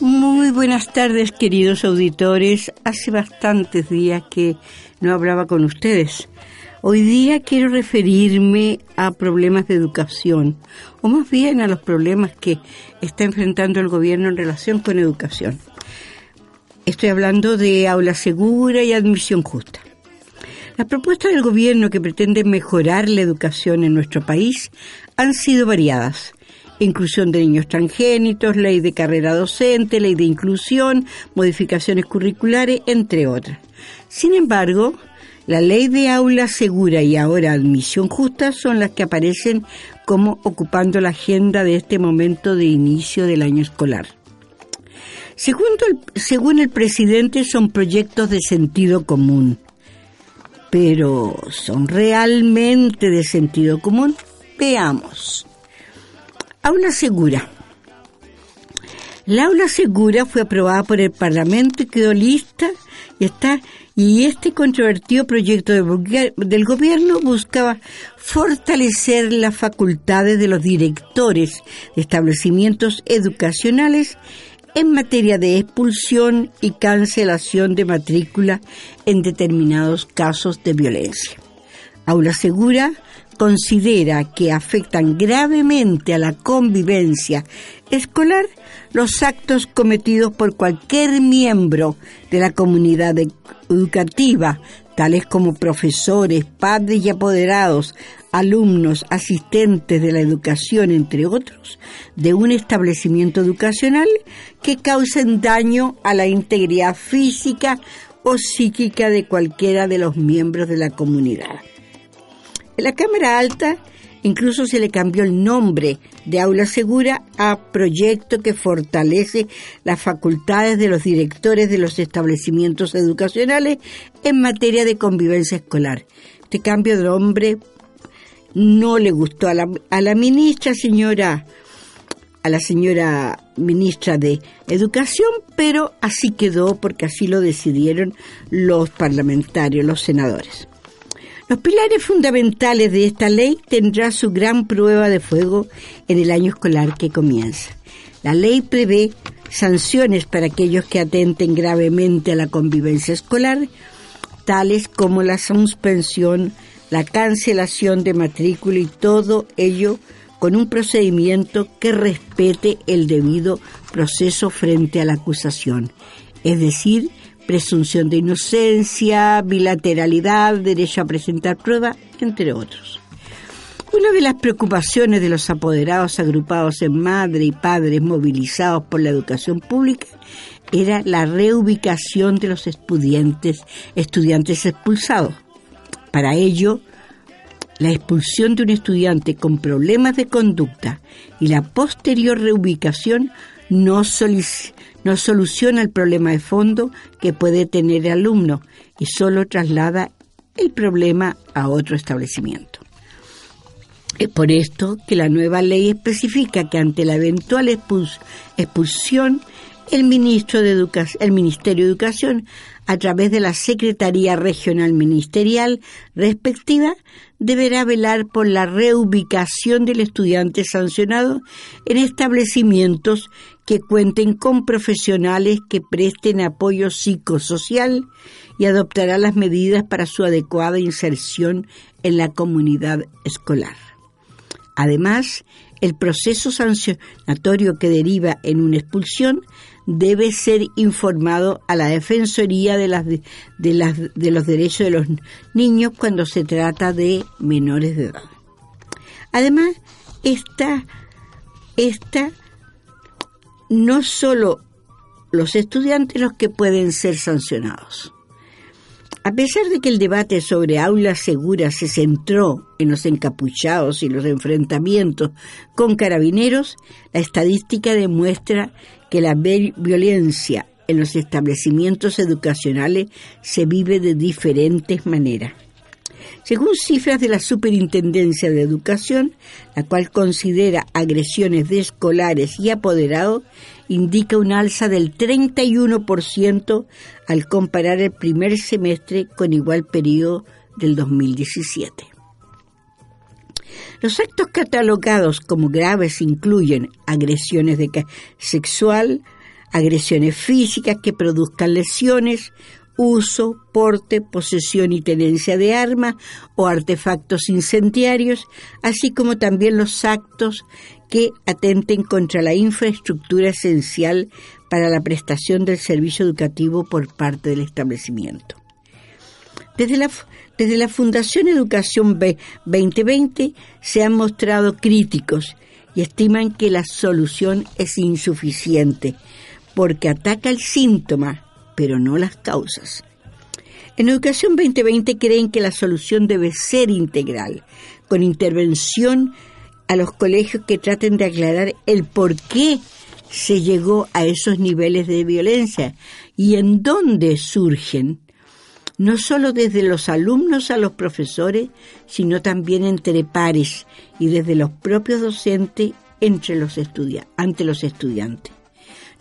Muy buenas tardes, queridos auditores. Hace bastantes días que no hablaba con ustedes. Hoy día quiero referirme a problemas de educación, o más bien a los problemas que está enfrentando el gobierno en relación con educación. Estoy hablando de aula segura y admisión justa. Las propuestas del gobierno que pretenden mejorar la educación en nuestro país han sido variadas. Inclusión de niños transgénitos, ley de carrera docente, ley de inclusión, modificaciones curriculares, entre otras. Sin embargo, la ley de aula segura y ahora admisión justa son las que aparecen como ocupando la agenda de este momento de inicio del año escolar. Según el, presidente son proyectos de sentido común, pero ¿son realmente de sentido común? Veamos. Aula segura. La aula segura fue aprobada por el Parlamento y quedó lista y está y este controvertido proyecto del gobierno buscaba fortalecer las facultades de los directores de establecimientos educacionales en materia de expulsión y cancelación de matrícula en determinados casos de violencia. Aula Segura considera que afectan gravemente a la convivencia escolar los actos cometidos por cualquier miembro de la comunidad educativa, tales como profesores, padres y apoderados, alumnos, asistentes de la educación, entre otros, de un establecimiento educacional que causen daño a la integridad física o psíquica de cualquiera de los miembros de la comunidad. En la Cámara Alta incluso se le cambió el nombre de Aula Segura a proyecto que fortalece las facultades de los directores de los establecimientos educacionales en materia de convivencia escolar. Este cambio de nombre no le gustó a la, a la ministra, señora, a la señora ministra de Educación, pero así quedó porque así lo decidieron los parlamentarios, los senadores. Los pilares fundamentales de esta ley tendrá su gran prueba de fuego en el año escolar que comienza. La ley prevé sanciones para aquellos que atenten gravemente a la convivencia escolar, tales como la suspensión la cancelación de matrícula y todo ello con un procedimiento que respete el debido proceso frente a la acusación, es decir, presunción de inocencia, bilateralidad, derecho a presentar prueba, entre otros. Una de las preocupaciones de los apoderados agrupados en madre y padres movilizados por la educación pública era la reubicación de los estudiantes, estudiantes expulsados para ello, la expulsión de un estudiante con problemas de conducta y la posterior reubicación no, no soluciona el problema de fondo que puede tener el alumno y solo traslada el problema a otro establecimiento. Es por esto que la nueva ley especifica que ante la eventual expulsión, el, ministro de el Ministerio de Educación a través de la Secretaría Regional Ministerial respectiva, deberá velar por la reubicación del estudiante sancionado en establecimientos que cuenten con profesionales que presten apoyo psicosocial y adoptará las medidas para su adecuada inserción en la comunidad escolar. Además, el proceso sancionatorio que deriva en una expulsión debe ser informado a la Defensoría de, las, de, las, de los Derechos de los Niños cuando se trata de menores de edad. Además, esta, esta no solo los estudiantes los que pueden ser sancionados. A pesar de que el debate sobre aulas seguras se centró en los encapuchados y los enfrentamientos con carabineros, la estadística demuestra que la violencia en los establecimientos educacionales se vive de diferentes maneras. Según cifras de la Superintendencia de Educación, la cual considera agresiones de escolares y apoderados, indica un alza del 31% al comparar el primer semestre con igual periodo del 2017. Los actos catalogados como graves incluyen agresiones de sexual, agresiones físicas que produzcan lesiones, uso, porte, posesión y tenencia de armas o artefactos incendiarios, así como también los actos que atenten contra la infraestructura esencial para la prestación del servicio educativo por parte del establecimiento. Desde la, desde la Fundación Educación 2020 se han mostrado críticos y estiman que la solución es insuficiente porque ataca el síntoma pero no las causas. En Educación 2020 creen que la solución debe ser integral, con intervención a los colegios que traten de aclarar el por qué se llegó a esos niveles de violencia y en dónde surgen, no solo desde los alumnos a los profesores, sino también entre pares y desde los propios docentes entre los ante los estudiantes.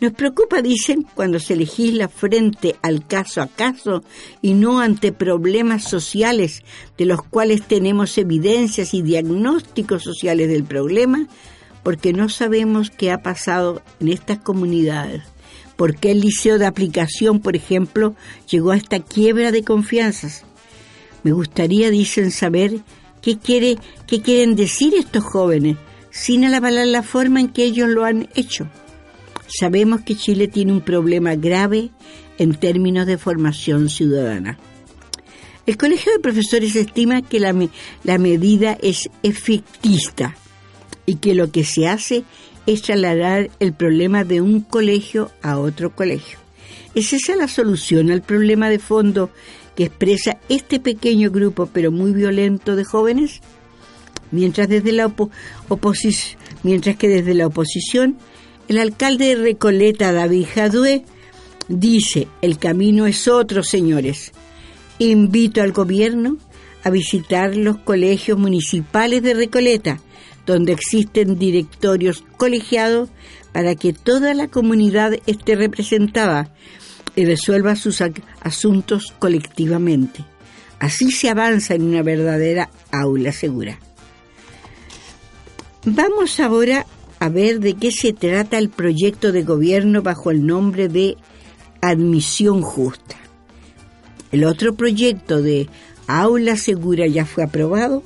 Nos preocupa, dicen, cuando se legisla frente al caso a caso y no ante problemas sociales de los cuales tenemos evidencias y diagnósticos sociales del problema, porque no sabemos qué ha pasado en estas comunidades. ¿Por qué el liceo de aplicación, por ejemplo, llegó a esta quiebra de confianzas? Me gustaría, dicen, saber qué, quiere, qué quieren decir estos jóvenes, sin alabar la forma en que ellos lo han hecho. Sabemos que Chile tiene un problema grave en términos de formación ciudadana. El Colegio de Profesores estima que la, la medida es efectista y que lo que se hace es trasladar el problema de un colegio a otro colegio. ¿Es esa la solución al problema de fondo que expresa este pequeño grupo pero muy violento de jóvenes? Mientras, desde la mientras que desde la oposición el alcalde de Recoleta, David Jadue, dice, el camino es otro, señores. Invito al gobierno a visitar los colegios municipales de Recoleta, donde existen directorios colegiados para que toda la comunidad esté representada y resuelva sus asuntos colectivamente. Así se avanza en una verdadera aula segura. Vamos ahora a ver de qué se trata el proyecto de gobierno bajo el nombre de Admisión Justa. El otro proyecto de Aula Segura ya fue aprobado.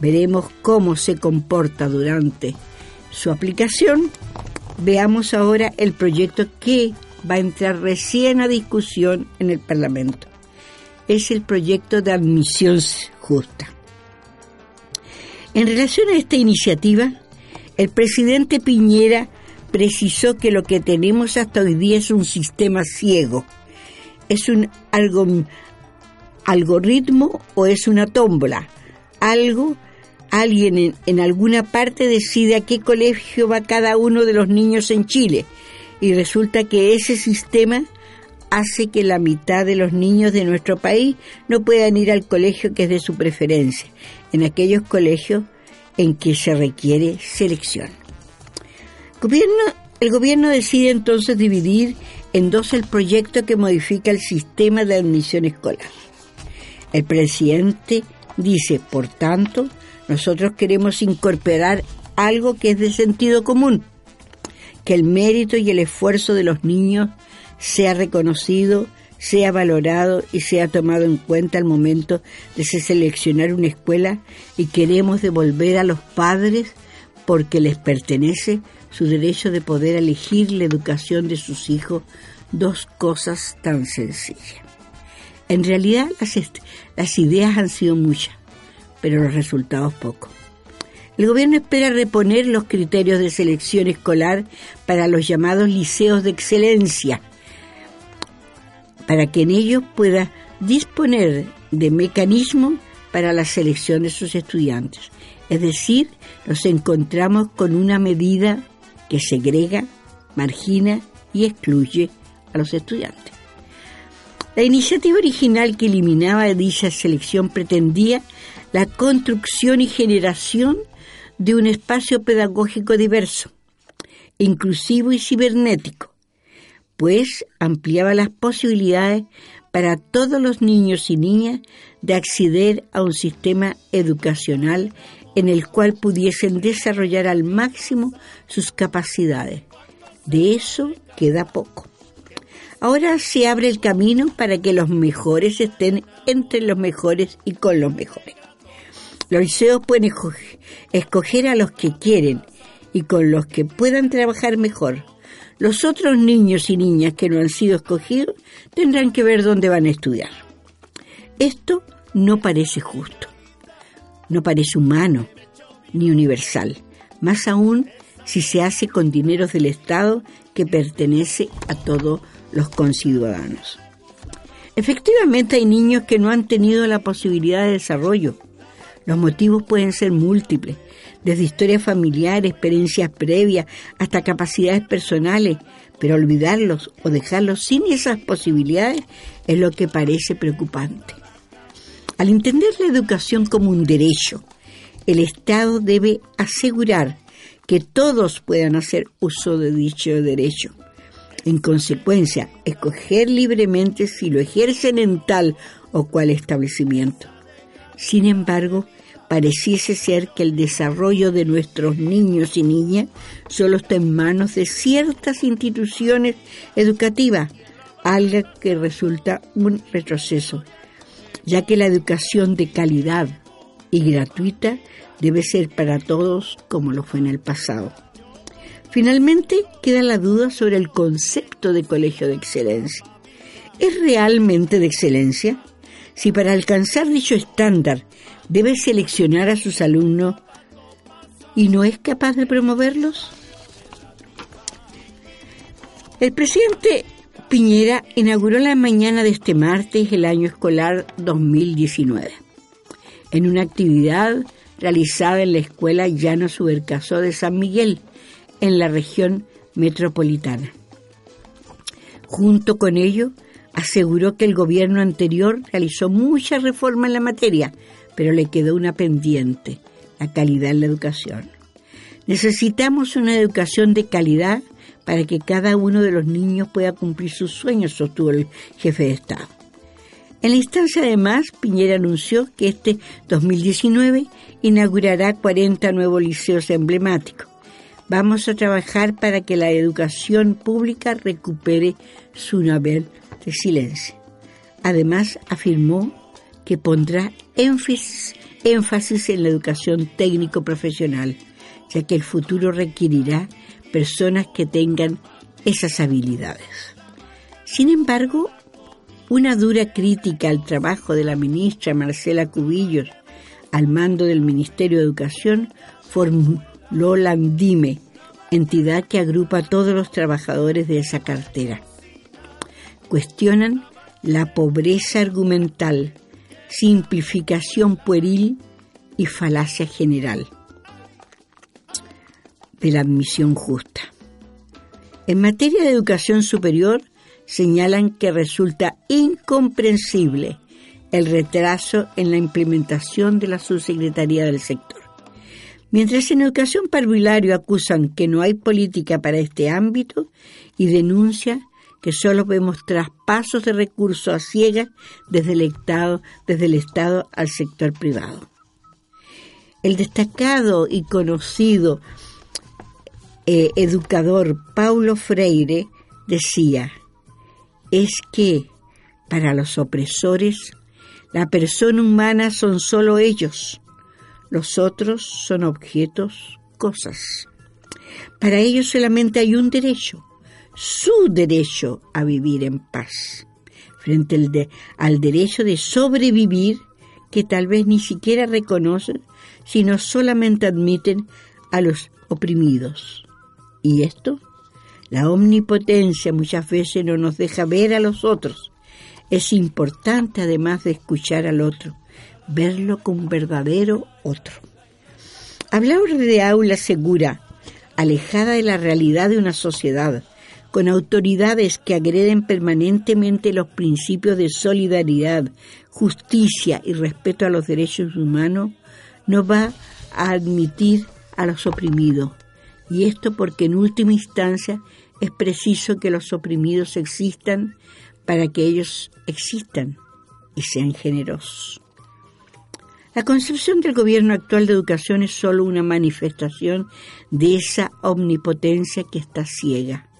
Veremos cómo se comporta durante su aplicación. Veamos ahora el proyecto que va a entrar recién a discusión en el Parlamento. Es el proyecto de admisión justa. En relación a esta iniciativa, el presidente Piñera precisó que lo que tenemos hasta hoy día es un sistema ciego. ¿Es un algo, algoritmo o es una tómbola? Algo, alguien en, en alguna parte decide a qué colegio va cada uno de los niños en Chile y resulta que ese sistema hace que la mitad de los niños de nuestro país no puedan ir al colegio que es de su preferencia. En aquellos colegios en que se requiere selección. el gobierno decide entonces dividir en dos el proyecto que modifica el sistema de admisión escolar. El presidente dice, por tanto, nosotros queremos incorporar algo que es de sentido común, que el mérito y el esfuerzo de los niños sea reconocido sea valorado y sea tomado en cuenta al momento de seleccionar una escuela y queremos devolver a los padres porque les pertenece su derecho de poder elegir la educación de sus hijos, dos cosas tan sencillas. En realidad las, las ideas han sido muchas, pero los resultados pocos. El gobierno espera reponer los criterios de selección escolar para los llamados liceos de excelencia, para que en ellos pueda disponer de mecanismos para la selección de sus estudiantes. Es decir, nos encontramos con una medida que segrega, margina y excluye a los estudiantes. La iniciativa original que eliminaba dicha selección pretendía la construcción y generación de un espacio pedagógico diverso, inclusivo y cibernético, pues ampliaba las posibilidades para todos los niños y niñas de acceder a un sistema educacional en el cual pudiesen desarrollar al máximo sus capacidades. De eso queda poco. Ahora se abre el camino para que los mejores estén entre los mejores y con los mejores. Los liceos pueden escoger a los que quieren y con los que puedan trabajar mejor. Los otros niños y niñas que no han sido escogidos tendrán que ver dónde van a estudiar. Esto no parece justo, no parece humano ni universal, más aún si se hace con dineros del Estado que pertenece a todos los conciudadanos. Efectivamente hay niños que no han tenido la posibilidad de desarrollo. Los motivos pueden ser múltiples, desde historias familiares, experiencias previas, hasta capacidades personales, pero olvidarlos o dejarlos sin esas posibilidades es lo que parece preocupante. Al entender la educación como un derecho, el Estado debe asegurar que todos puedan hacer uso de dicho derecho. En consecuencia, escoger libremente si lo ejercen en tal o cual establecimiento. Sin embargo, pareciese ser que el desarrollo de nuestros niños y niñas solo está en manos de ciertas instituciones educativas, algo que resulta un retroceso, ya que la educación de calidad y gratuita debe ser para todos como lo fue en el pasado. Finalmente, queda la duda sobre el concepto de colegio de excelencia. ¿Es realmente de excelencia? Si para alcanzar dicho estándar debe seleccionar a sus alumnos y no es capaz de promoverlos? El presidente Piñera inauguró la mañana de este martes el año escolar 2019 en una actividad realizada en la Escuela Llano Subercasó de San Miguel, en la región metropolitana. Junto con ello, aseguró que el gobierno anterior realizó muchas reformas en la materia, pero le quedó una pendiente, la calidad en la educación. Necesitamos una educación de calidad para que cada uno de los niños pueda cumplir sus sueños, sostuvo el jefe de Estado. En la instancia, además, Piñera anunció que este 2019 inaugurará 40 nuevos liceos emblemáticos. Vamos a trabajar para que la educación pública recupere su nivel de silencio. Además, afirmó que pondrá énfasis, énfasis en la educación técnico-profesional, ya que el futuro requerirá personas que tengan esas habilidades. Sin embargo, una dura crítica al trabajo de la ministra Marcela Cubillos al mando del Ministerio de Educación formuló la ANDIME, entidad que agrupa a todos los trabajadores de esa cartera. Cuestionan la pobreza argumental, simplificación pueril y falacia general de la admisión justa. En materia de educación superior, señalan que resulta incomprensible el retraso en la implementación de la subsecretaría del sector. Mientras en educación parvulario acusan que no hay política para este ámbito y denuncia que solo vemos traspasos de recursos a ciegas desde el Estado, desde el Estado al sector privado. El destacado y conocido eh, educador Paulo Freire decía, es que para los opresores la persona humana son solo ellos, los otros son objetos, cosas. Para ellos solamente hay un derecho, su derecho a vivir en paz, frente al, derecho de sobrevivir que tal vez ni siquiera reconocen, sino solamente admiten a los oprimidos. ¿Y esto? La omnipotencia muchas veces no nos deja ver a los otros. Es importante, además de escuchar al otro, verlo como un verdadero otro. Hablar de aula segura, alejada de la realidad de una sociedad, con autoridades que agreden permanentemente los principios de solidaridad, justicia y respeto a los derechos humanos, no va a admitir a los oprimidos. Y esto porque en última instancia es preciso que los oprimidos existan para que ellos existan y sean generosos. La concepción del gobierno actual de educación es solo una manifestación de esa omnipotencia que está ciega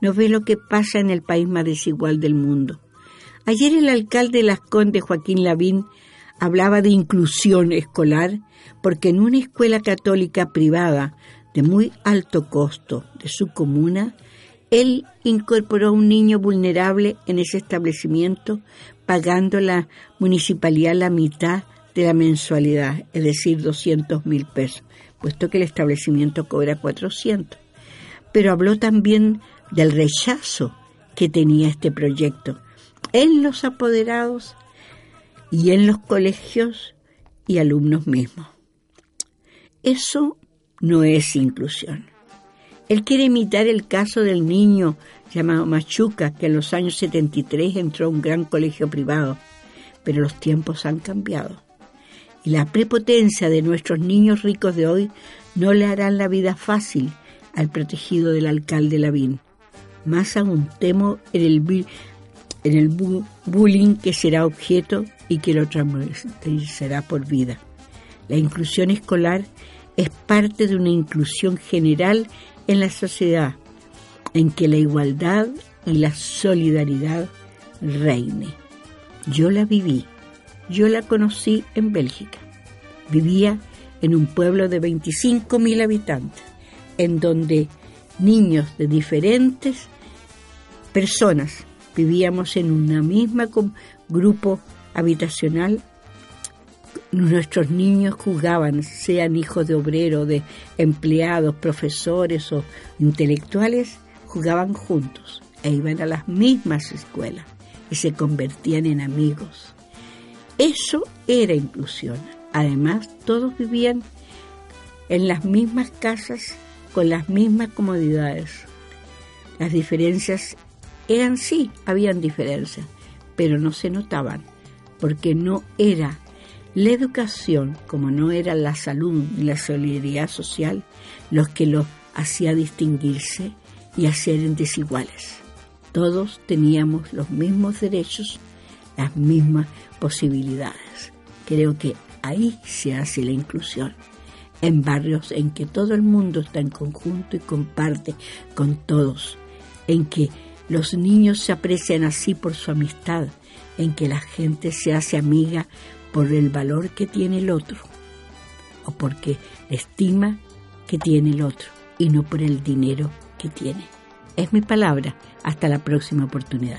no ve lo que pasa en el país más desigual del mundo. Ayer el alcalde de Las Condes, Joaquín Lavín, hablaba de inclusión escolar porque en una escuela católica privada de muy alto costo de su comuna, él incorporó a un niño vulnerable en ese establecimiento pagando la municipalidad la mitad de la mensualidad, es decir, 200 mil pesos, puesto que el establecimiento cobra 400. Pero habló también del rechazo que tenía este proyecto en los apoderados y en los colegios y alumnos mismos. Eso no es inclusión. Él quiere imitar el caso del niño llamado Machuca, que en los años 73 entró a un gran colegio privado, pero los tiempos han cambiado. Y la prepotencia de nuestros niños ricos de hoy no le harán la vida fácil al protegido del alcalde Lavín. Más aún temo en el, en el bullying que será objeto y que lo será por vida. La inclusión escolar es parte de una inclusión general en la sociedad, en que la igualdad y la solidaridad reine. Yo la viví, yo la conocí en Bélgica. Vivía en un pueblo de 25.000 habitantes, en donde niños de diferentes personas vivíamos en una misma grupo habitacional. Nuestros niños jugaban, sean hijos de obreros, de empleados, profesores o intelectuales, jugaban juntos e iban a las mismas escuelas y se convertían en amigos. Eso era inclusión. Además, todos vivían en las mismas casas con las mismas comodidades. Las diferencias eran sí, habían diferencias, pero no se notaban, porque no era la educación, como no era la salud ni la solidaridad social, los que los hacía distinguirse y hacer desiguales. Todos teníamos los mismos derechos, las mismas posibilidades. Creo que ahí se hace la inclusión en barrios en que todo el mundo está en conjunto y comparte con todos, en que los niños se aprecian así por su amistad, en que la gente se hace amiga por el valor que tiene el otro, o porque estima que tiene el otro, y no por el dinero que tiene. Es mi palabra. Hasta la próxima oportunidad.